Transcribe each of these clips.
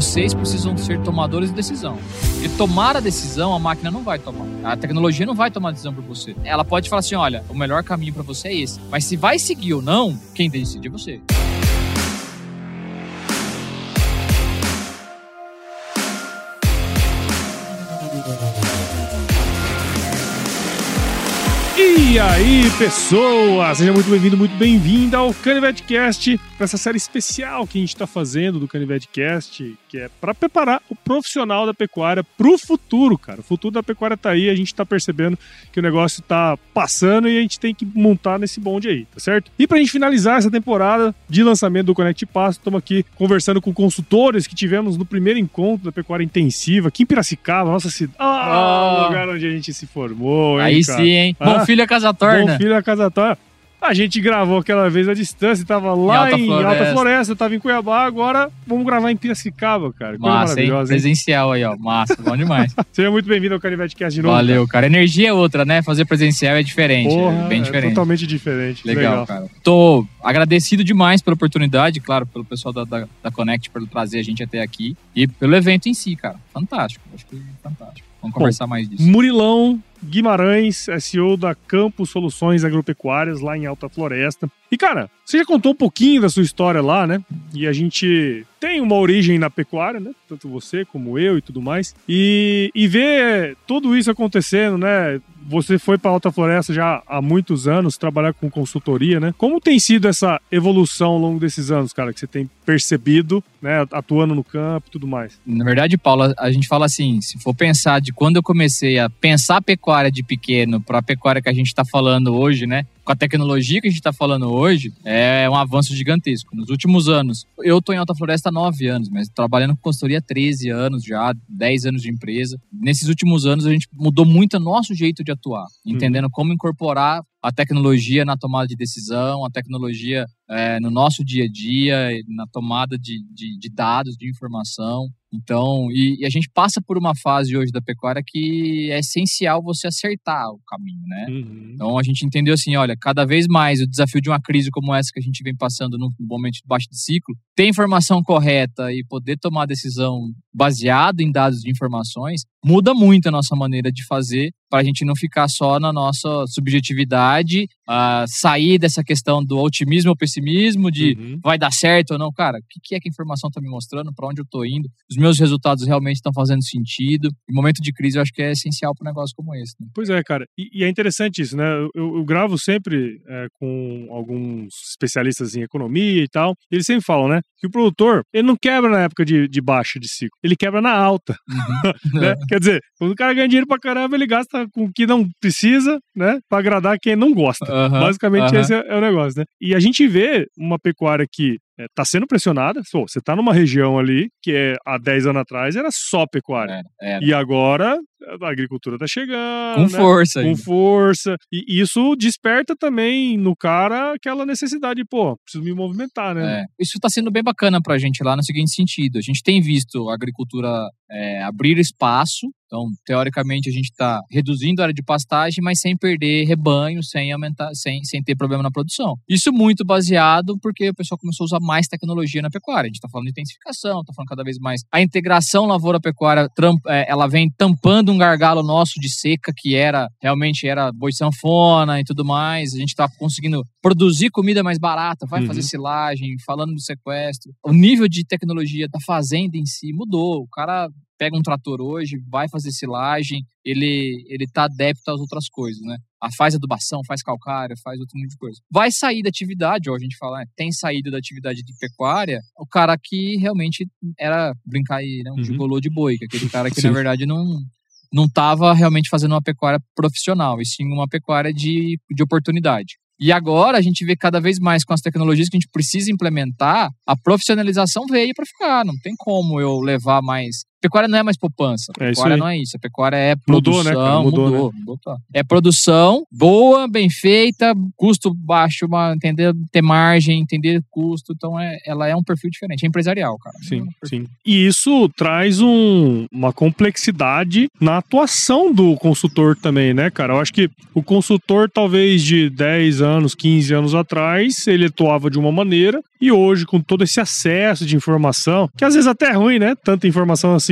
Vocês precisam ser tomadores de decisão. E tomar a decisão, a máquina não vai tomar. A tecnologia não vai tomar a decisão por você. Ela pode falar assim: olha, o melhor caminho para você é esse. Mas se vai seguir ou não, quem decide é você. E aí, pessoas! Seja muito bem-vindo, muito bem-vinda ao CanivetCast, para essa série especial que a gente está fazendo do CanivetCast, que é para preparar o profissional da pecuária para o futuro, cara. O futuro da pecuária tá aí, a gente está percebendo que o negócio está passando e a gente tem que montar nesse bonde aí, tá certo? E para a gente finalizar essa temporada de lançamento do Connect Passo, estamos aqui conversando com consultores que tivemos no primeiro encontro da pecuária intensiva aqui em Piracicaba, nossa cidade, ah, oh. lugar onde a gente se formou. Hein, aí cara? sim, hein? Ah? Bom filho é casa torna. Bom filho é casa torna. A gente gravou aquela vez à distância, tava lá em Alta, em Floresta. Alta Floresta, tava em Cuiabá, agora vamos gravar em Piracicaba, cara. Coisa Massa, hein? Presencial aí, ó. Massa, bom demais. Seja muito bem-vindo ao Canivete Cast de novo. Valeu, cara. Energia é outra, né? Fazer presencial é diferente. Porra, é bem diferente. É totalmente diferente. Legal, Legal, cara. Tô agradecido demais pela oportunidade, claro, pelo pessoal da, da, da Connect por trazer a gente até aqui e pelo evento em si, cara. Fantástico. Acho que é fantástico. Vamos conversar Bom, mais disso. Murilão Guimarães, SEO da Campos Soluções Agropecuárias, lá em Alta Floresta. E, cara, você já contou um pouquinho da sua história lá, né? E a gente tem uma origem na pecuária, né? Tanto você como eu e tudo mais. E, e ver tudo isso acontecendo, né? Você foi para Alta Floresta já há muitos anos, trabalhar com consultoria, né? Como tem sido essa evolução ao longo desses anos, cara, que você tem percebido, né? Atuando no campo e tudo mais? Na verdade, Paulo, a gente fala assim: se for pensar de quando eu comecei a pensar a pecuária de pequeno para a pecuária que a gente está falando hoje, né? Com a tecnologia que a gente está falando hoje, é um avanço gigantesco. Nos últimos anos, eu estou em Alta Floresta há nove anos, mas trabalhando com consultoria há 13 anos já, 10 anos de empresa. Nesses últimos anos, a gente mudou muito o nosso jeito de atuar, uhum. entendendo uhum. como incorporar a tecnologia na tomada de decisão, a tecnologia é, no nosso dia a dia, na tomada de, de, de dados, de informação. Então, e, e, a gente passa por uma fase hoje da pecuária que é essencial você acertar o caminho, né? Uhum. Então a gente entendeu assim, olha, cada vez mais o desafio de uma crise como essa que a gente vem passando no momento de baixo de ciclo, ter informação correta e poder tomar decisão baseado em dados de informações muda muito a nossa maneira de fazer para a gente não ficar só na nossa subjetividade, uh, sair dessa questão do otimismo ou pessimismo, de uhum. vai dar certo ou não. Cara, o que é que a informação está me mostrando, para onde eu estou indo, os meus resultados realmente estão fazendo sentido. Em momento de crise, eu acho que é essencial para um negócio como esse. Né? Pois é, cara. E, e, é interessante isso, né? Eu, eu gravo sempre é, com alguns especialistas em economia e tal. E eles sempre falam, né? Que o produtor, ele não quebra na época de, de baixa de ciclo, ele quebra na alta. Uhum. né? Quer dizer, quando o cara ganha dinheiro pra caramba, ele gasta com o que não precisa, né? Pra agradar quem não gosta. Uhum. Basicamente, esse é, é o negócio, né? E a gente vê uma pecuária que está é, sendo pressionada. Pô, você está numa região ali que é, há 10 anos atrás era só pecuária. Era, era. E agora a agricultura está chegando. Com né? força. Com ainda. força. E isso desperta também no cara aquela necessidade de, pô, preciso me movimentar, né? É. Isso está sendo bem bacana para a gente lá no seguinte sentido. A gente tem visto a agricultura é, abrir espaço então, teoricamente, a gente está reduzindo a área de pastagem, mas sem perder rebanho, sem aumentar, sem, sem ter problema na produção. Isso muito baseado porque o pessoal começou a usar mais tecnologia na pecuária. A gente está falando de intensificação, está falando cada vez mais. A integração lavoura-pecuária, é, ela vem tampando um gargalo nosso de seca, que era realmente era boi sanfona e tudo mais. A gente está conseguindo produzir comida mais barata, vai uhum. fazer silagem, falando do sequestro. O nível de tecnologia da fazenda em si mudou. O cara pega um trator hoje, vai fazer silagem, ele ele tá adepto às outras coisas, né? A faz adubação, faz calcária, faz outro tipo de coisa. Vai sair da atividade, ó, a gente fala, né? tem saído da atividade de pecuária, o cara que realmente era brincar aí, né, um uhum. gigolô de boi, que é aquele cara que na verdade não não estava realmente fazendo uma pecuária profissional, e sim uma pecuária de, de oportunidade. E agora a gente vê cada vez mais com as tecnologias que a gente precisa implementar, a profissionalização veio para ficar. Não tem como eu levar mais Pecuária não é mais poupança. É Pecuária não é isso. A pecuária é Mudou, produção. né, cara? Mudou, mudou, mudou, tá. É produção boa, bem feita, custo baixo, uma, entender ter margem, entender custo. Então, é, ela é um perfil diferente. É empresarial, cara. É Sim, um perfil- sim. E isso traz um- uma complexidade na atuação do consultor também, né, cara? Eu acho que o consultor, talvez de 10 anos, 15 anos atrás, ele atuava de uma maneira, e hoje, com todo esse acesso de informação, que às vezes até é ruim, né? Tanta informação assim,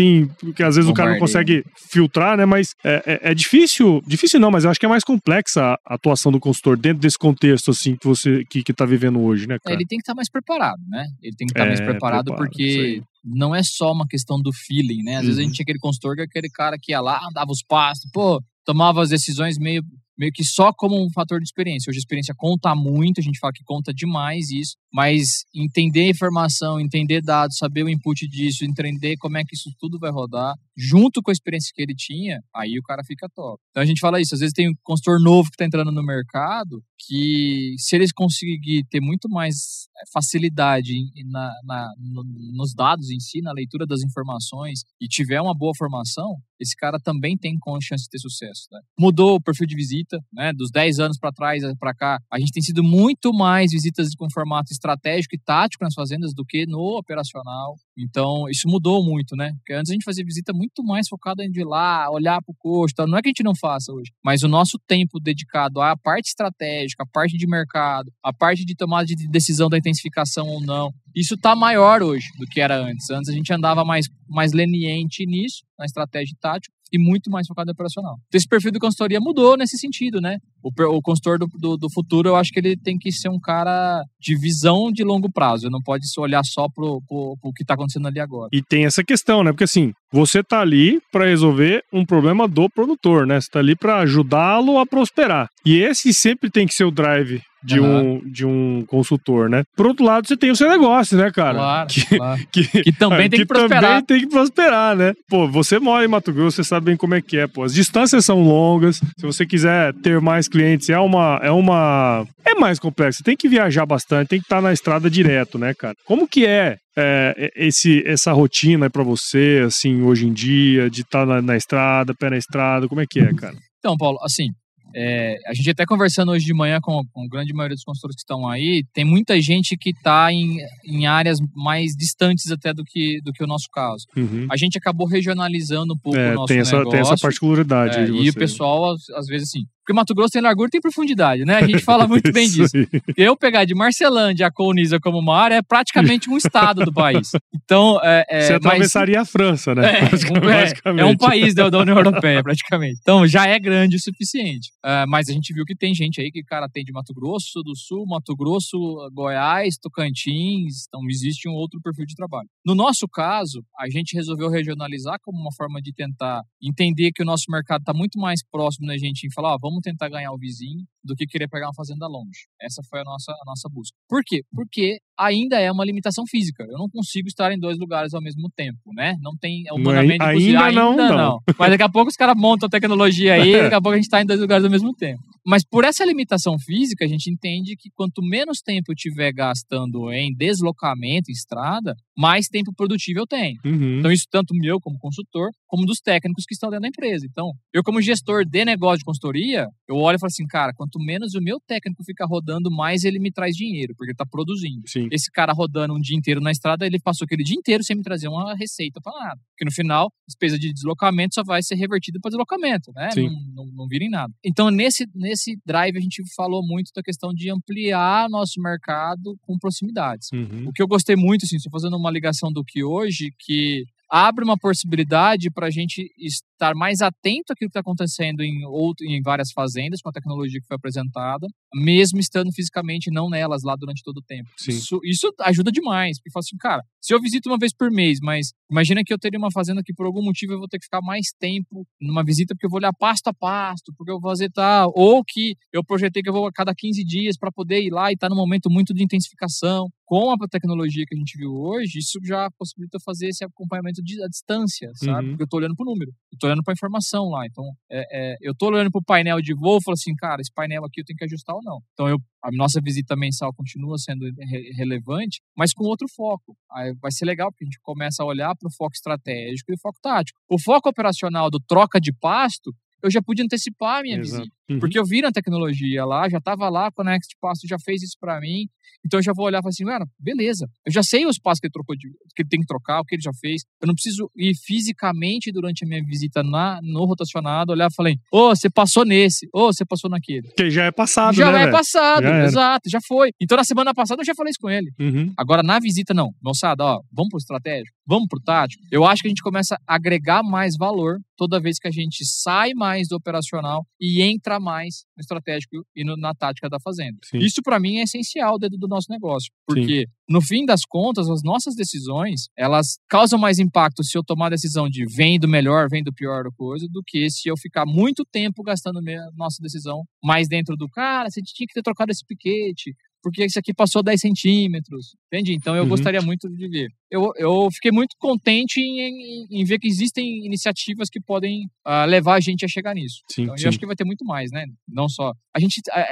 que às vezes o cara não consegue filtrar, né? Mas é, é- é difícil, difícil não, mas eu acho que é mais complexa a atuação do consultor dentro desse contexto, assim, que você que, que tá vivendo hoje, né, cara? Ele tem que estar mais preparado, né? Ele tem que estar mais É, preparado preparado, porque não é só uma questão do feeling, né? Às vezes a Uhum. gente tinha aquele consultor que é aquele cara que ia lá, dava os passos, pô, tomava as decisões meio, meio que só como um fator de experiência. Hoje a experiência conta muito, a gente fala que conta demais isso, mas entender informação, entender dados, saber o input disso, entender como é que isso tudo vai rodar, junto com a experiência que ele tinha, aí o cara fica top. Então a gente fala isso, às vezes tem um consultor novo que está entrando no mercado, que se eles conseguir ter muito mais eh, facilidade na, na- no- nos dados em si, na leitura das informações, e tiver uma boa formação, esse cara também tem chance de ter sucesso. né? Mudou o perfil de visita, né? Dos 10 anos para trás para cá, a gente tem sido muito mais visitas com formato estratégico e tático nas fazendas do que no operacional. Então, isso mudou muito, né? Porque antes a gente fazia visita muito mais focada em ir lá, olhar para o custo. Não é que a gente não faça hoje, mas o nosso tempo dedicado à parte estratégica, a parte de mercado, a parte de tomada de decisão da intensificação ou não, isso está maior hoje do que era antes. Antes a gente andava mais, mais leniente nisso, na estratégia tática, e muito mais focado em operacional. Então, esse perfil de consultoria mudou nesse sentido, né? O, o consultor do, do, do futuro, eu acho que ele tem que ser um cara de visão de longo prazo. Não pode olhar só pro, pro que está acontecendo ali agora. E tem essa questão, né? Porque assim, você tá ali para resolver um problema do produtor, né? Você tá ali para ajudá-lo a prosperar. E esse sempre tem que ser o drive de, um, de um consultor, né? Por outro lado, você tem o seu negócio, né, cara? Claro, Que, claro. que, Que também tem que prosperar. também tem que prosperar, né? Pô, você mora em Mato Grosso, você sabe bem como é que é, pô. As distâncias são longas. Se você quiser ter mais clientes, é uma é uma é mais complexo. Você tem que viajar bastante, tem que estar na estrada direto, né, cara? Como que é é, esse, essa rotina para você, assim, hoje em dia, de estar na, na estrada, pé na estrada, como é que é, cara? Então, Paulo, assim, é, a gente até conversando hoje de manhã com, com a grande maioria dos consultores que estão aí, tem muita gente que está em, em áreas mais distantes até do que, do que o nosso caso. Uhum. A gente acabou regionalizando um pouco É, o nosso tem, essa, negócio. tem essa particularidade. é, e o pessoal, às, às vezes, assim, porque Mato Grosso tem largura e tem profundidade, né? A gente fala muito bem Isso disso. Eu pegar de Marcelândia a Colniza como uma área é praticamente um estado do país. Então, é, é, Você mas- atravessaria a França, né? é, um, é, é um país da, da União Europeia, praticamente. Então já é grande o suficiente. Ah, mas a gente viu que tem gente aí que, cara, tem de Mato Grosso do Sul, Mato Grosso, Goiás, Tocantins. Então existe um outro perfil de trabalho. No nosso caso, a gente resolveu regionalizar como uma forma de tentar entender que o nosso mercado está muito mais próximo da gente em falar, ó, vamos tentar ganhar o vizinho do que querer pegar uma fazenda longe. Essa foi a nossa, a nossa busca. Por quê? Porque ainda é uma limitação física. Eu não consigo estar em dois lugares ao mesmo tempo, né? Não tem é humanamente ainda possível. não, não. Mas daqui a pouco os caras montam a tecnologia aí, daqui a pouco a gente está em dois lugares ao mesmo tempo. Mas por essa limitação física, a gente entende que quanto menos tempo eu tiver gastando em deslocamento, em estrada, mais tempo produtivo eu tenho. Uhum. Então, isso tanto meu como consultor, como dos técnicos que estão dentro da empresa. Então, eu, como gestor de negócio de consultoria, eu olho e falo assim, cara, quanto menos o meu técnico fica rodando, mais ele me traz dinheiro, porque ele está produzindo. Sim. Esse cara rodando um dia inteiro na estrada, ele passou aquele dia inteiro sem me trazer uma receita para nada. Porque no final, despesa de deslocamento só vai ser revertida para deslocamento, né? Não, não, não vira em nada. Então, nesse, nesse drive, a gente falou muito da questão de ampliar nosso mercado com proximidades. Uhum. O que eu gostei muito, assim, estou fazendo uma ligação do que hoje, que abre uma possibilidade para a gente estar mais atento àquilo que está acontecendo em, outro, em várias fazendas com a tecnologia que foi apresentada, mesmo estando fisicamente não nelas lá durante todo o tempo. Isso, isso ajuda demais, porque fala assim, cara, se eu visito uma vez por mês, mas imagina que eu teria uma fazenda que por algum motivo eu vou ter que ficar mais tempo numa visita porque eu vou olhar pasto a pasto, porque eu vou fazer tal, ou que eu projetei que eu vou a cada 15 dias para poder ir lá e estar tá num momento muito de intensificação. Com a tecnologia que a gente viu hoje, isso já possibilita fazer esse acompanhamento de, à distância, sabe? Uhum. Porque eu estou olhando para o número, eu estou olhando para a informação lá. Então, é, é, eu estou olhando para o painel de voo e falo assim, cara, esse painel aqui eu tenho que ajustar ou não. Então, eu, a nossa visita mensal continua sendo re relevante, mas com outro foco. Aí vai ser legal porque a gente começa a olhar para o foco estratégico e o foco tático. O foco operacional do troca de pasto eu já pude antecipar a minha Exato. visita. Uhum. Porque eu vi na tecnologia lá, já estava lá, com a Next Passo já fez isso para mim. Então eu já vou olhar e falar assim, beleza. Eu já sei os passos que ele trocou, de, que ele tem que trocar, o que ele já fez. Eu não preciso ir fisicamente durante a minha visita na, no rotacionado, olhar e falar, ô, oh, você passou nesse, ô, oh, você passou naquele. Que já é passado, já né? é velho? passado, Já exato, já foi. Então na semana passada eu já falei isso com ele. Uhum. Agora, na visita, não. Moçada, ó, vamos pro estratégico, vamos pro tático. Eu acho que a gente começa a agregar mais valor toda vez que a gente sai mais do operacional e entra mais no estratégico e no- na tática da fazenda. Sim. Isso, para mim, é essencial dentro do nosso negócio. Porque, no fim das contas, as nossas decisões, elas causam mais impacto se eu tomar a decisão de vem do melhor, vem do pior da coisa, do que se eu ficar muito tempo gastando minha nossa decisão mais dentro do cara, você tinha que ter trocado esse piquete, porque esse aqui passou 10 centímetros, entende? Então eu Uhum. gostaria muito de ver. Eu, eu fiquei muito contente em, em- em ver que existem iniciativas que podem ah, levar a gente a chegar nisso. Sim, Então, sim. eu acho que vai ter muito mais, né? Não só. A gente. é,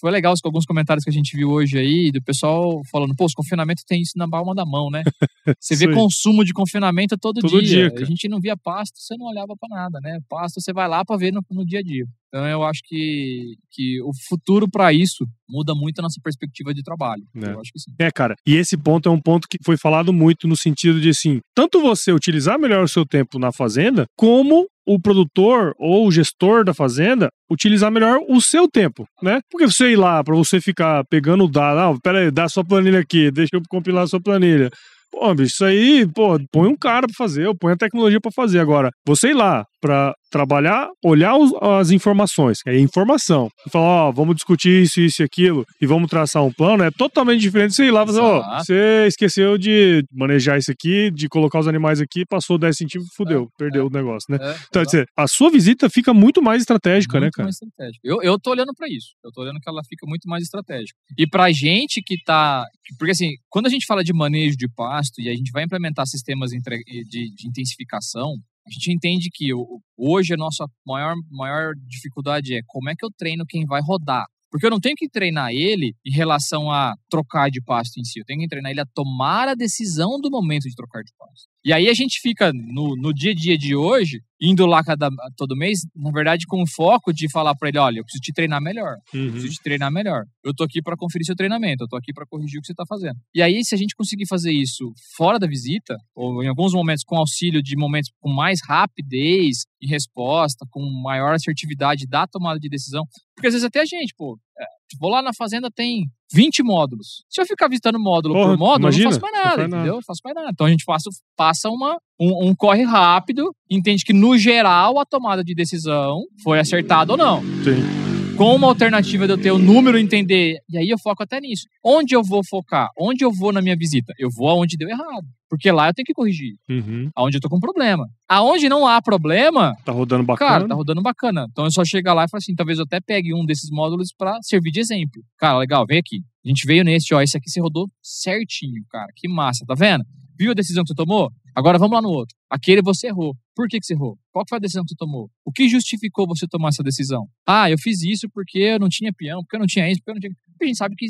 foi legal alguns comentários que a gente viu hoje aí, do pessoal falando, pô, os confinamentos tem isso na palma da mão, né? Você vê consumo de confinamento todo, Todo dia, dia. a gente não via pasto, você não olhava pra nada, né? Pasto você vai lá pra ver no, no dia a dia. Então eu acho que, que o futuro para isso muda muito a nossa perspectiva de trabalho. É. Eu acho que sim. É, cara, e esse ponto é um ponto que foi falado muito no sentido de assim, tanto você utilizar melhor o seu tempo na fazenda, como o produtor ou o gestor da fazenda utilizar melhor o seu tempo, né? Porque você ir lá pra você ficar pegando dado, não, pera aí, dá sua planilha aqui, deixa eu compilar a sua planilha. Pô, bicho, isso aí, pô, põe um cara pra fazer, põe a tecnologia pra fazer. Agora, você ir lá pra trabalhar, olhar os- as informações, que é informação, e falar, ó, vamos discutir isso, isso e aquilo, e vamos traçar um plano, é totalmente diferente de você ir lá e fazer, ó, você esqueceu de manejar isso aqui, de colocar os animais aqui, passou 10 centímetros, fudeu, perdeu o negócio, né? É, Então, dizer, a sua visita fica muito mais estratégica, né, muito cara? mais estratégica. Eu, eu tô olhando para isso. Eu tô olhando que ela fica muito mais estratégica. E pra gente que tá. Porque assim, quando a gente fala de manejo de pasto e a gente vai implementar sistemas de, de intensificação, a gente entende que hoje a nossa maior, maior dificuldade é como é que eu treino quem vai rodar. Porque eu não tenho que treinar ele em relação a trocar de pasto em si. Eu tenho que treinar ele a tomar a decisão do momento de trocar de pasto. E aí a gente fica no, no dia a dia de hoje, indo lá cada, todo mês, na verdade, com o foco de falar para ele: olha, eu preciso te treinar melhor. Uhum. preciso te treinar melhor. Eu tô aqui para conferir seu treinamento, eu tô aqui para corrigir o que você tá fazendo. E aí, se a gente conseguir fazer isso fora da visita, ou em alguns momentos com auxílio de momentos com mais rapidez em resposta, com maior assertividade da tomada de decisão, porque às vezes até a gente, pô, é, vou lá na fazenda, tem 20 módulos. Se eu ficar visitando módulo Porra, por módulo, imagina, eu não faço mais não nada, faz nada. entendeu? Eu faço mais nada. Então a gente passa, passa uma, um, um corre rápido, entende que no geral a tomada de decisão foi acertada ou não Sim. Com uma alternativa de eu ter o número entender. E aí eu foco até nisso. Onde eu vou focar? Onde eu vou na minha visita? Eu vou aonde deu errado. Porque lá eu tenho que corrigir. Uhum. Aonde eu tô com problema. Aonde não há problema, Tá rodando bacana. cara, tá rodando bacana. Então eu só chego lá e falo assim, talvez eu até pegue um desses módulos pra servir de exemplo. Cara, legal, vem aqui. A gente veio nesse, ó, esse aqui você rodou certinho, cara. Que massa, tá vendo? Viu a decisão que você tomou? Agora vamos lá no outro. Aquele você errou. Por que, que você errou? Qual que foi a decisão que você tomou? O que justificou você tomar essa decisão? Ah, eu fiz isso porque eu não tinha peão, porque eu não tinha isso, porque eu não tinha. Porque a gente sabe que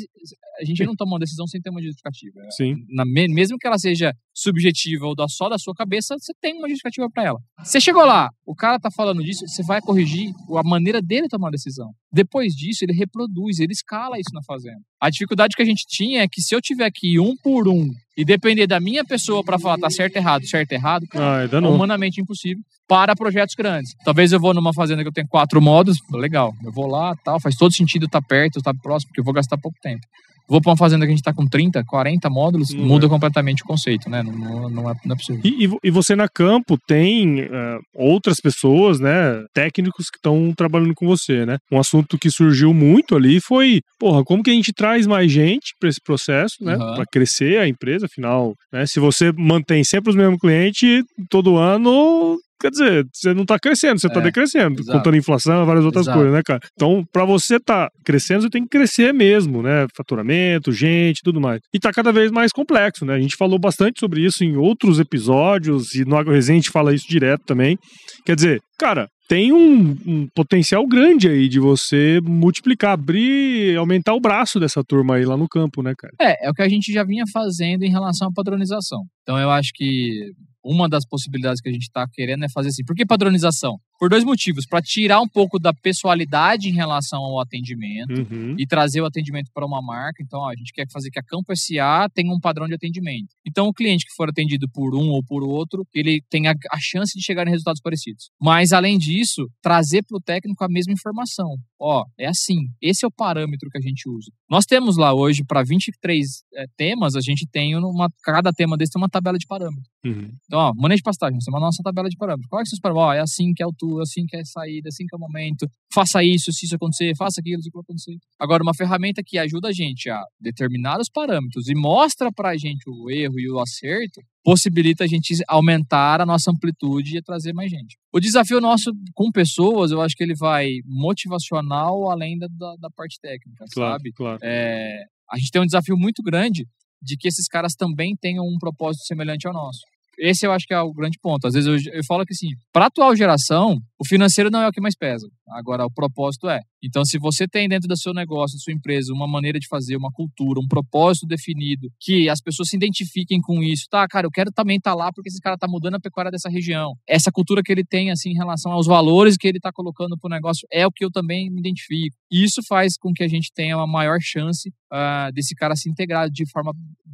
a gente não toma uma decisão sem ter uma justificativa. Sim. Na me- mesmo que ela seja subjetiva ou da, só da sua cabeça, você tem uma justificativa para ela. Você chegou lá, o cara tá falando disso, você vai corrigir a maneira dele tomar a decisão. Depois disso, ele reproduz, ele escala isso na fazenda. A dificuldade que a gente tinha é que se eu tiver ir um por um e depender da minha pessoa para falar tá certo, errado, certo, errado, cara, Ah, é humanamente impossível para projetos grandes. Talvez eu vou numa fazenda que eu tenho quatro módulos, legal, eu vou lá, tal, faz todo sentido estar perto, estar próximo, porque eu vou gastar pouco tempo. Vou para uma fazenda que a gente está com 30, 40 módulos, Não muda é. completamente o conceito, né? Não, não, é, não é possível. E, e vo- você na campo tem eh, outras pessoas, né, técnicos que estão trabalhando com você, né? Um assunto que surgiu muito ali foi, porra, como que a gente traz mais gente para esse processo, né, Aham. para crescer a empresa, afinal, né? Se você mantém sempre os mesmos clientes todo ano, quer dizer, você não tá crescendo, você tá É, decrescendo, exato. contando inflação e várias outras Exato. coisas, né, cara? Então, pra você tá crescendo, você tem que crescer mesmo, né? Faturamento, gente, tudo mais. E tá cada vez mais complexo, né? A gente falou bastante sobre isso em outros episódios e no AgroResenha a gente fala isso direto também. Quer dizer, cara, tem um, um potencial grande aí de você multiplicar, abrir, aumentar o braço dessa turma aí lá no campo, né, cara? É, é o que a gente já vinha fazendo em relação à padronização. Então eu acho que uma das possibilidades que a gente está querendo é fazer assim. Por que padronização? Por dois motivos. Para tirar um pouco da pessoalidade em relação ao atendimento Uhum. e trazer o atendimento para uma marca. Então, ó, a gente quer fazer que a Campo SA tenha um padrão de atendimento. Então, o cliente que for atendido por um ou por outro, ele tem a, a chance de chegar em resultados parecidos. Mas, além disso, trazer para o técnico a mesma informação. Ó, é assim, esse é o parâmetro que a gente usa. Nós temos lá hoje, para 23 é, temas, a gente tem uma. Cada tema desse tem uma tabela de parâmetros. Uhum. Então, ó, manejo de pastagem, você manda a nossa tabela de parâmetros. Qual é que seus parâmetros? Ó, é assim que é altura, assim que é a saída, assim que é o momento. Faça isso, se isso acontecer, faça aquilo, se isso acontecer. Agora, uma ferramenta que ajuda a gente a determinar os parâmetros e mostra pra gente o erro e o acerto, possibilita a gente aumentar a nossa amplitude e trazer mais gente. O desafio nosso com pessoas, eu acho que ele vai motivacional além da, da, parte técnica, Claro, sabe? claro. É, a gente tem um desafio muito grande de que esses caras também tenham um propósito semelhante ao nosso. Esse eu acho que é o grande ponto. Às vezes eu, eu falo que assim, para a atual geração, o financeiro não é o que mais pesa. Agora, o propósito é. Então, se você tem dentro do seu negócio, da sua empresa, uma maneira de fazer, uma cultura, um propósito definido, que as pessoas se identifiquem com isso, tá, cara, eu quero também estar lá porque esse cara tá mudando a pecuária dessa região. Essa cultura que ele tem, assim, em relação aos valores que ele tá colocando pro negócio, é o que eu também me identifico. Isso faz com que a gente tenha uma maior chance ah, desse cara se integrar de forma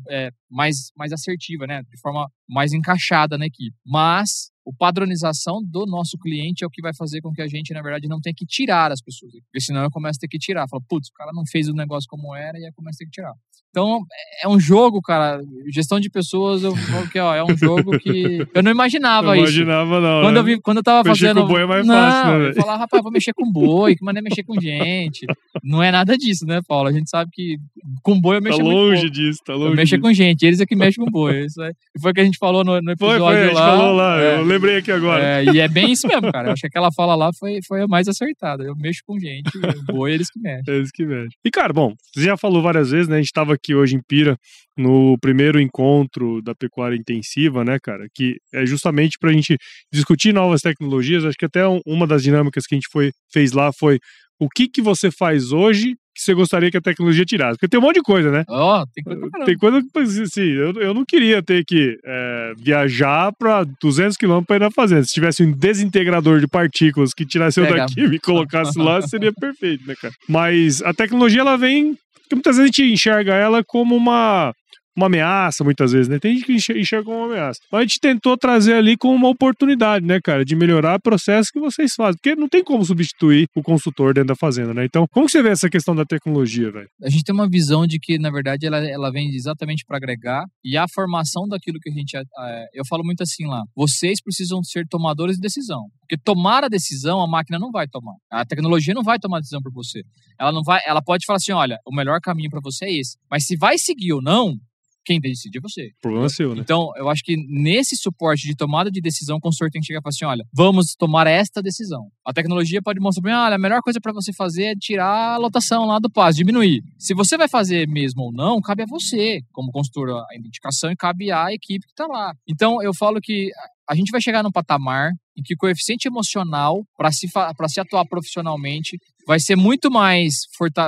é, mais, mais assertiva, né? De forma mais encaixada na equipe. Mas o padronização do nosso cliente é o que vai fazer com que a gente, na verdade, não tenha que tirar as pessoas. Porque senão eu começo a ter que tirar. Fala, putz, o cara não fez o negócio como era e aí eu começo a ter que tirar. Então, é um jogo, cara. Gestão de pessoas, eu falo que ó, é um jogo que eu não imaginava Não isso. imaginava, não. Quando né? eu, vi, quando eu tava Mexer fazendo. com boi é mais não, fácil, né, eu rapaz, vou mexer com boi, que maneira mexer com gente. Não é nada disso, né, Paulo? A gente sabe que com boi eu Tá mexo muito longe disso, tá Eu longe mexo disso. com gente, eles é que mexem com boi. Isso é- e foi o que a gente falou no, no Foi, episódio foi, a gente lá. falou lá, É, eu lembrei aqui agora. é, e é bem isso mesmo, cara. Eu acho que aquela fala lá foi, foi a mais acertada. Eu mexo com gente, o boi eles que mexem. Isso que mexe. E, cara, bom, você já falou várias vezes, né? A gente tava aqui hoje em Pira, no primeiro encontro da pecuária intensiva, né, cara? Que é justamente pra gente discutir novas tecnologias. Acho que até um- uma das dinâmicas que a gente foi, fez lá foi o que, que você faz hoje que você gostaria que a tecnologia tirasse? Porque tem um monte de coisa, né? Ó, tem coisa pra. Tem coisa que, assim, eu, eu não queria ter que é, viajar pra 200 quilômetros pra ir na fazenda. Se tivesse um desintegrador de partículas que tirasse eu daqui e me colocasse lá, seria perfeito, né, cara? Mas a tecnologia, ela vem... Porque muitas vezes a gente enxerga ela como uma... Uma ameaça, muitas vezes, né? Tem gente que enxer- enxerga como uma ameaça. Mas a gente tentou trazer ali como uma oportunidade, né, cara? De melhorar o processo que vocês fazem. Porque não tem como substituir o consultor dentro da fazenda, né? Então, como você vê essa questão da tecnologia, velho? a gente tem uma visão de que, na verdade, ela, ela vem exatamente para agregar e a formação daquilo que a gente. é, eu falo muito assim lá: vocês precisam ser tomadores de decisão. Porque tomar a decisão, a máquina não vai tomar. A tecnologia não vai tomar a decisão por você. Ela não vai. Ela pode falar assim: olha, o melhor caminho para você é esse. Mas se vai seguir ou não, quem decide é você. O problema é seu, né? Então, eu acho que nesse suporte de tomada de decisão, o consultor tem que chegar e falar assim: olha, vamos tomar esta decisão. A tecnologia pode mostrar para mim: olha, a melhor coisa para você fazer é tirar a lotação lá do passo, diminuir. Se você vai fazer mesmo ou não, cabe a você, como consultor, a indicação e cabe à equipe que está lá. Então, eu falo que a gente vai chegar num patamar em que o coeficiente emocional para se, pra se atuar profissionalmente vai ser muito mais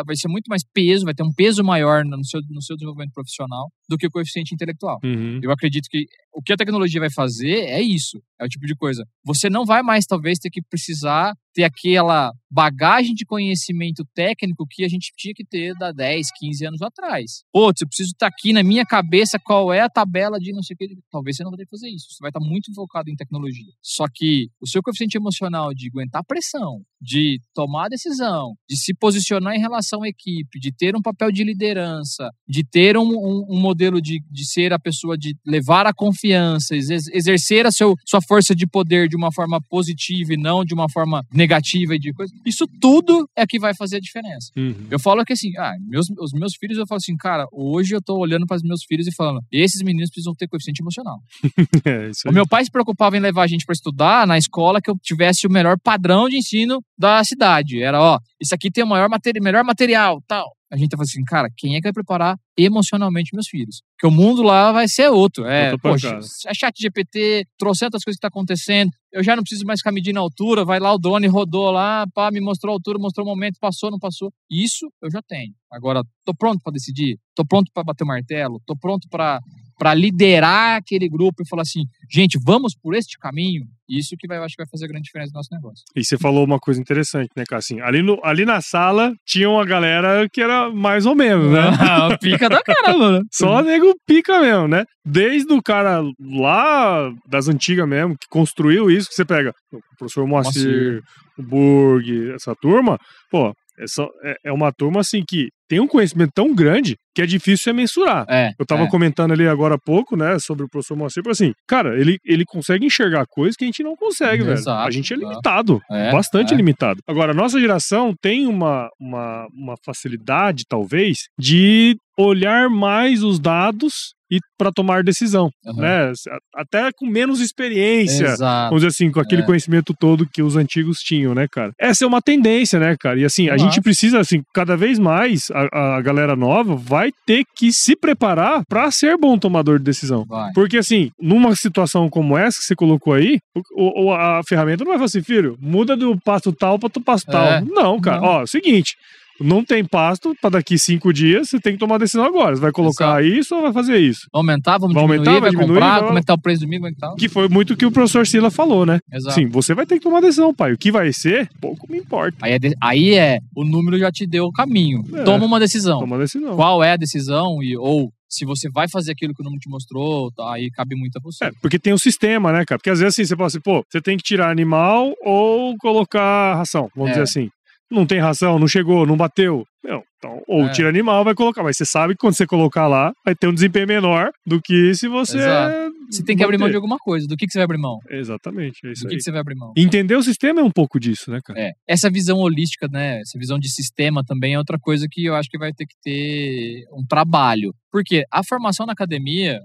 vai ser muito mais peso, vai ter um peso maior no seu, no seu desenvolvimento profissional do que o coeficiente intelectual. Uhum. Eu acredito que o que a tecnologia vai fazer é isso. É o tipo de coisa. Você não vai mais, talvez, ter que precisar ter aquela bagagem de conhecimento técnico que a gente tinha que ter da 10, 15 anos atrás. Putz, eu preciso estar aqui na minha cabeça qual é a tabela de não sei o que. Talvez você não vai ter que fazer isso. Você vai estar muito focado em tecnologia. Só que o seu coeficiente emocional de aguentar pressão, de tomar decisão, de se posicionar em relação à equipe, de ter um papel de liderança, de ter um, um, um modelo de, de ser a pessoa de levar a confiança, exercer a seu, sua força de poder de uma forma positiva e não de uma forma negativa e de coisa. Isso tudo é que vai fazer a diferença. Uhum. Eu falo que assim, ah, meus, os meus filhos, eu falo assim, cara, hoje eu tô olhando para os meus filhos e falando, esses meninos precisam ter coeficiente emocional. é, o meu pai se preocupava em levar a gente para estudar na escola que eu tivesse o melhor padrão de ensino da cidade. Era, ó, isso aqui tem o maior materi melhor material, tal. A gente tava assim, cara, quem é que vai preparar emocionalmente meus filhos? Porque o mundo lá vai ser outro. É, poxa, é chat GPT, trouxe outras coisas que tá acontecendo. Eu já não preciso mais ficar medindo a altura. Vai lá, o drone rodou lá, pá, me mostrou a altura, mostrou o momento, passou, não passou. Isso eu já tenho. Agora, tô pronto para decidir? Tô pronto para bater o martelo? Tô pronto para para liderar aquele grupo e falar assim, gente, vamos por este caminho. Isso que vai, eu acho que vai fazer grande diferença no nosso negócio. E você falou uma coisa interessante, né, cara? Assim, ali, no, ali na sala tinha uma galera que era mais ou menos, né? Ah, pica da caramba, né? Só nego pica mesmo, né? Desde o cara lá das antigas mesmo, que construiu isso, que você pega o professor Moacir, Moacir. o Burg, essa turma, pô, é, só, é, é uma turma assim que tem um conhecimento tão grande que é difícil é mensurar. É, eu tava é. comentando ali agora há pouco, né, sobre o professor Moacir, assim, cara, ele, ele consegue enxergar coisas que a gente não consegue, Exato, velho. A gente é limitado, é, bastante é. limitado. Agora, a nossa geração tem uma, uma, uma facilidade, talvez, de olhar mais os dados e para tomar decisão, uhum. né? Até com menos experiência, Exato. vamos dizer assim, com aquele é. conhecimento todo que os antigos tinham, né, cara? Essa é uma tendência, né, cara? E assim, a gente precisa, assim, cada vez mais a, a galera nova vai ter que se preparar para ser bom tomador de decisão. Vai. Porque assim, numa situação como essa que você colocou aí, o, o, a ferramenta não vai falar assim, filho, muda do passo tal para o passo tal. É. Não, cara. Não. Ó, é seguinte, não tem pasto para daqui cinco dias, você tem que tomar decisão agora. Você vai colocar Exato. isso ou vai fazer isso? Aumentar, vamos vai diminuir, aumentar, vai, diminuir, comprar, vai... aumentar o preço do milho, tal. Que foi muito o que o professor Sila falou, né? Exato. Sim, você vai ter que tomar decisão, pai. O que vai ser, pouco me importa. Aí é, de... aí é o número já te deu o caminho. É, toma uma decisão. Toma uma decisão. Qual é a decisão e ou se você vai fazer aquilo que o número te mostrou, tá, aí cabe muito a você. É, porque tem um sistema, né, cara? Porque às vezes assim, você fala assim, pô, você tem que tirar animal ou colocar ração, vamos é. dizer assim não tem ração, não chegou, não bateu. Não, então, ou é. tira animal, vai colocar. Mas você sabe que quando você colocar lá, vai ter um desempenho menor do que se você. Exato. Você tem que abrir mão de alguma coisa. Do que, que você vai abrir mão? Exatamente. É isso do que, que, você vai abrir mão? Entender o sistema é um pouco disso, né, cara? É. Essa visão holística, né? Essa visão de sistema também é outra coisa que eu acho que vai ter que ter um trabalho. Porque a formação na academia,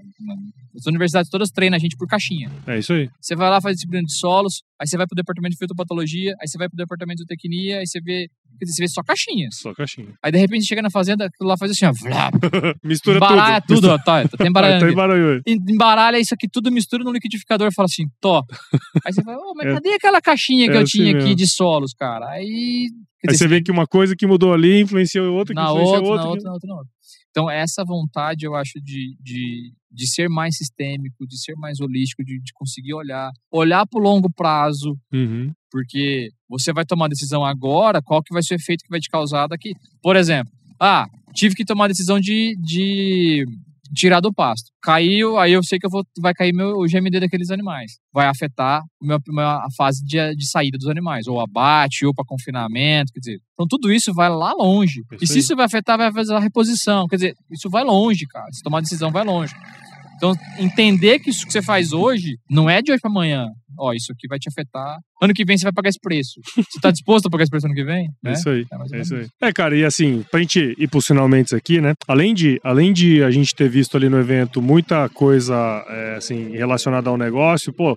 as universidades todas treinam a gente por caixinha. É isso aí. Você vai lá, faz disciplina de solos, aí você vai pro departamento de fitopatologia, aí você vai pro departamento de tecnia, aí você vê Quer dizer, você vê só caixinhas. Só caixinha. Aí de repente chega na fazenda, aquilo lá faz assim, ó. mistura embaralha tudo. tudo, ó. Tá, tá embaralhando. embaralhando. Embaralha isso aqui tudo, mistura no liquidificador e fala assim, tó. Aí você fala, oh, mas é. cadê aquela caixinha que é eu assim tinha mesmo. aqui de solos, cara? Aí. Aí dizer, você vê que uma coisa que mudou ali influenciou outra, que na influenciou outra, outra. Na outra, na outra, na outra. Então, essa vontade, eu acho, de, de, de ser mais sistêmico, de ser mais holístico, de, de conseguir olhar, olhar para o longo prazo, uhum. porque você vai tomar decisão agora, qual que vai ser o efeito que vai te causar daqui. Por exemplo, ah, tive que tomar a decisão de, de tirar do pasto. Caiu, aí eu sei que eu vou, vai cair meu, o GMD daqueles animais. Vai afetar meu, a fase de, de saída dos animais, ou abate, ou para confinamento, quer dizer. Então tudo isso vai lá longe. e se isso vai afetar, vai fazer a reposição. Quer dizer, isso vai longe, cara. Se tomar decisão, vai longe. Então, entender que isso que você faz hoje não é de hoje para amanhã. Ó, isso aqui vai te afetar. Ano que vem você vai pagar esse preço. Você tá disposto a pagar esse preço ano que vem? É isso aí. É, é isso aí. É, cara, e assim, pra gente ir pros finalmente aqui, né? Além de, além de a gente ter visto ali no evento muita coisa, é, assim, relacionada ao negócio, pô,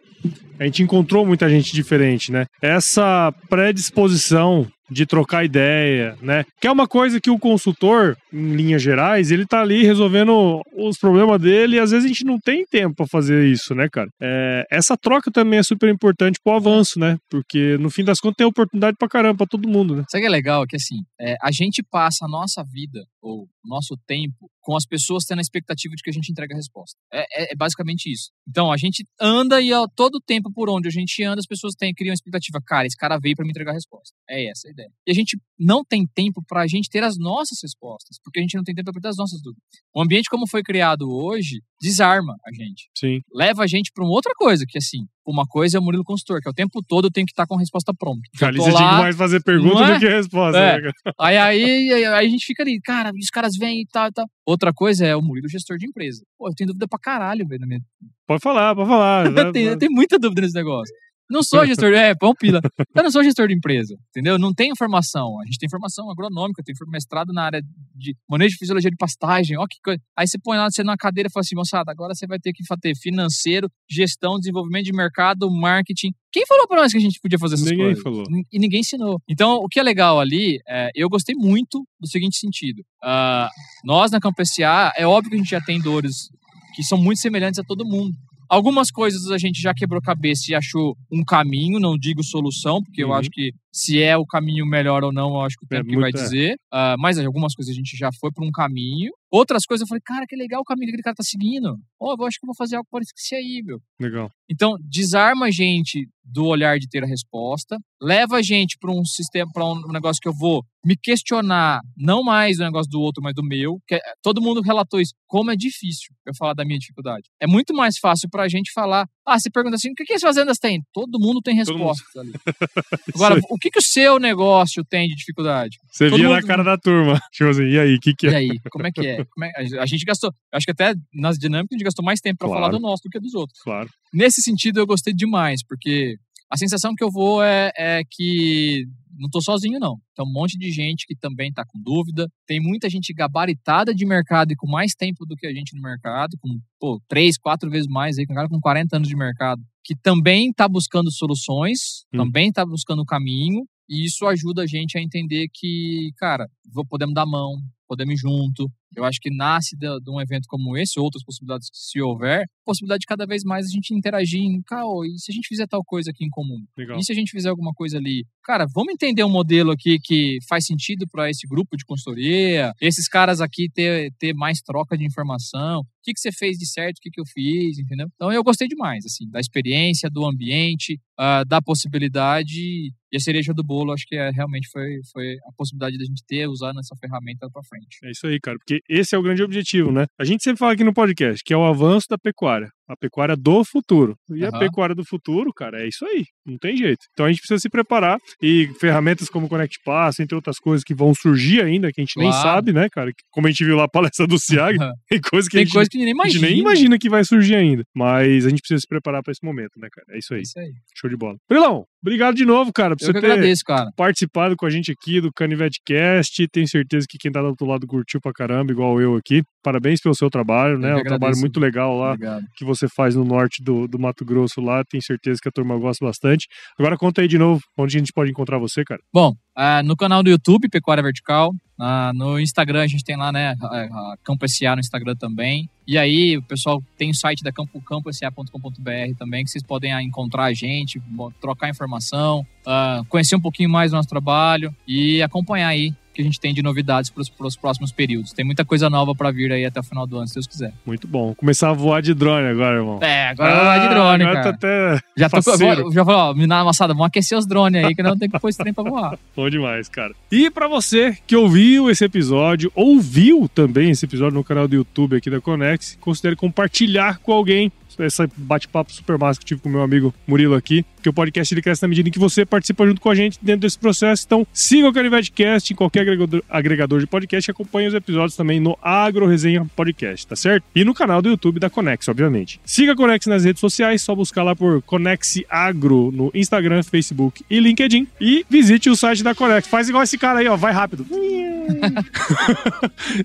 a gente encontrou muita gente diferente, né? Essa predisposição de trocar ideia, né? Que é uma coisa que o consultor, em linhas gerais, ele tá ali resolvendo os problemas dele e às vezes a gente não tem tempo para fazer isso, né, cara? É, essa troca também é super importante pro avanço, né? Porque no fim das contas tem oportunidade pra caramba pra todo mundo, né? Sabe que é legal? Que assim, é, a gente passa a nossa vida, ou nosso tempo, com as pessoas tendo a expectativa de que a gente entregue a resposta. É, é, é basicamente isso. Então, a gente anda e a todo tempo por onde a gente anda, as pessoas têm, criam a expectativa. Cara, esse cara veio para me entregar a resposta. É essa a ideia. E a gente não tem tempo para a gente ter as nossas respostas, porque a gente não tem tempo para ter as nossas dúvidas. O ambiente como foi criado hoje desarma a gente. Sim. Leva a gente para uma outra coisa, que assim, uma coisa é o Murilo Consultor, que é o tempo todo eu tenho que estar com a resposta pronta. Ali tô você tinha lá, que mais fazer pergunta é? do que resposta. É. né, cara? Aí, aí, aí, aí a gente fica ali, cara, os caras vêm e tal, e tal. Outra coisa é o Murilo gestor de empresa. Pô, eu tenho dúvida pra caralho, velho. minha- Pode falar, pode falar. Eu tenho muita dúvida nesse negócio. Não sou gestor, é, pão pila. Eu não sou gestor de empresa, entendeu? Não tenho formação. A gente tem formação agronômica, tem mestrado na área de manejo de fisiologia de pastagem, ó que coisa. Aí você põe lá, você numa cadeira e fala assim, moçada, agora você vai ter que ter financeiro, gestão, desenvolvimento de mercado, marketing. Quem falou pra nós que a gente podia fazer essas Ninguém coisas? falou. Nin- E ninguém ensinou. Então, o que é legal ali, é, eu gostei muito do seguinte sentido. Ah, nós, na Campo SA, é óbvio que a gente já tem dores que são muito semelhantes a todo mundo. Algumas coisas a gente já quebrou cabeça e achou um caminho, não digo solução, porque eu Uhum. acho que se é o caminho melhor ou não, eu acho que o É tempo que vai é. dizer. Ah, mas algumas coisas a gente já foi por um caminho. Outras coisas eu falei, cara, que legal o caminho que aquele cara tá seguindo. Ó, eu acho que eu vou fazer algo parecido com esse aí, meu. Legal. Então, desarma a gente do olhar de ter a resposta, leva a gente para um sistema, para um negócio que eu vou me questionar, não mais do negócio do outro, mas do meu. Que é- todo mundo relatou isso. Como é difícil eu falar da minha dificuldade. É muito mais fácil para a gente falar. Ah, você pergunta assim: o que, que as fazendas têm? Todo mundo tem mundo. respostas ali. Agora, Isso o que, que o seu negócio tem de dificuldade? Você todo via na mundo- cara da turma. Tipo assim, e aí, o que, que E é? aí, como é que é? É- A gente gastou, acho que até nas dinâmicas a gente gastou mais tempo para Claro. falar do nosso do que dos outros. Claro. Nesse sentido, eu gostei demais, porque a sensação que eu vou é, é que não tô sozinho, não. Tem um monte de gente que também tá com dúvida. Tem muita gente gabaritada de mercado e com mais tempo do que a gente no mercado, com pô, três, quatro vezes mais aí, com um cara com 40 anos de mercado, que também tá buscando soluções, Hum. também tá buscando o caminho. E isso ajuda a gente a entender que, cara, vou- podemos dar mão, podemos ir junto. Eu acho que nasce de, de um evento como esse, outras possibilidades que se houver, possibilidade de cada vez mais a gente interagir em, cara, e se a gente fizer tal coisa aqui em comum? Legal. E se a gente fizer alguma coisa ali? Cara, vamos entender um modelo aqui que faz sentido para esse grupo de consultoria, esses caras aqui ter, ter mais troca de informação. O que, que você fez de certo, o que, que eu fiz, entendeu? Então eu gostei demais, assim, da experiência, do ambiente, ah, da possibilidade. E a cereja do bolo, acho que é, realmente foi, foi a possibilidade da gente ter, usando essa ferramenta para frente. É isso aí, cara. Porque esse é o grande objetivo, né? A gente sempre fala aqui no podcast que é o avanço da pecuária. A pecuária do futuro. E a Aham. pecuária do futuro, cara, é isso aí. Não tem jeito. Então a gente precisa se preparar. E ferramentas como Connect Pass, entre outras coisas que vão surgir ainda, que a gente nem Claro. sabe, né, cara? Como a gente viu lá a palestra do SIAG, tem coisa que a Tem gente, coisa que nem a gente imagina. nem imagina que vai surgir ainda. Mas a gente precisa se preparar pra esse momento, né, cara? É isso É aí. isso aí. Show de bola. Brilão, obrigado de novo, cara, por Eu você ter agradeço, participado com a gente aqui do Canivete Cast. Tenho certeza que quem tá do outro lado curtiu pra caramba, igual eu aqui. Parabéns pelo seu trabalho, né? É um trabalho muito legal lá Obrigado. que você faz no norte do, do Mato Grosso lá. Tenho certeza que a turma gosta bastante. Agora conta aí de novo onde a gente pode encontrar você, cara. Bom, ah, no canal do YouTube, Pecuária Vertical. ah, no Instagram, a gente tem lá, né? A, a Campo SA no Instagram também. E aí, o pessoal tem o site da Campo, camposa.com.br também, que vocês podem ah, encontrar a gente, trocar informação, ah, conhecer um pouquinho mais do nosso trabalho e acompanhar aí que a gente tem de novidades para os próximos períodos. Tem muita coisa nova para vir aí até o final do ano, se Deus quiser. Muito bom. Começar a voar de drone agora, irmão. É, agora vou lá de drone, agora cara. tá até Já tô, vou- já falou, ó, menina amassada, vamos aquecer os drones aí, que não tem que pôr esse trem pra voar. Bom demais, cara. E pra você que ouviu esse episódio, ouviu também esse episódio no canal do YouTube aqui da Conex, considere compartilhar com alguém esse bate-papo super massa que tive com meu amigo Murilo aqui, que o podcast ele cresce na medida em que você participa junto com a gente dentro desse processo. Então, siga o Canivete Cast em qualquer agregador, de podcast e acompanhe os episódios também no Agro Resenha Podcast, tá certo? E no canal do YouTube da Conex, obviamente. Siga a Conex nas redes sociais, só buscar lá por Conex Agro no Instagram, Facebook e LinkedIn. E visite o site da Conex. Faz igual esse cara aí, ó, vai rápido.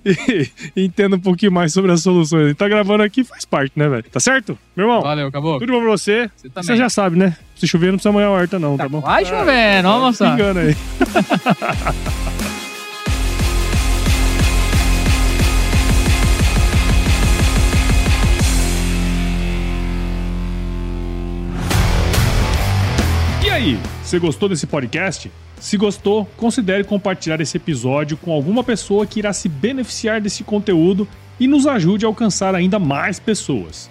e entenda um pouquinho mais sobre as soluções. Ele tá gravando aqui, faz parte, né, velho? Tá certo? Meu irmão, Valeu, acabou? tudo bom pra você? Você também. Você já sabe, né? Se chover, não precisa molhar a horta, não, tá, Tá bom? quase chovendo, ó, moça. Engana aí. E aí, você gostou desse podcast? Se gostou, considere compartilhar esse episódio com alguma pessoa que irá se beneficiar desse conteúdo e nos ajude a alcançar ainda mais pessoas.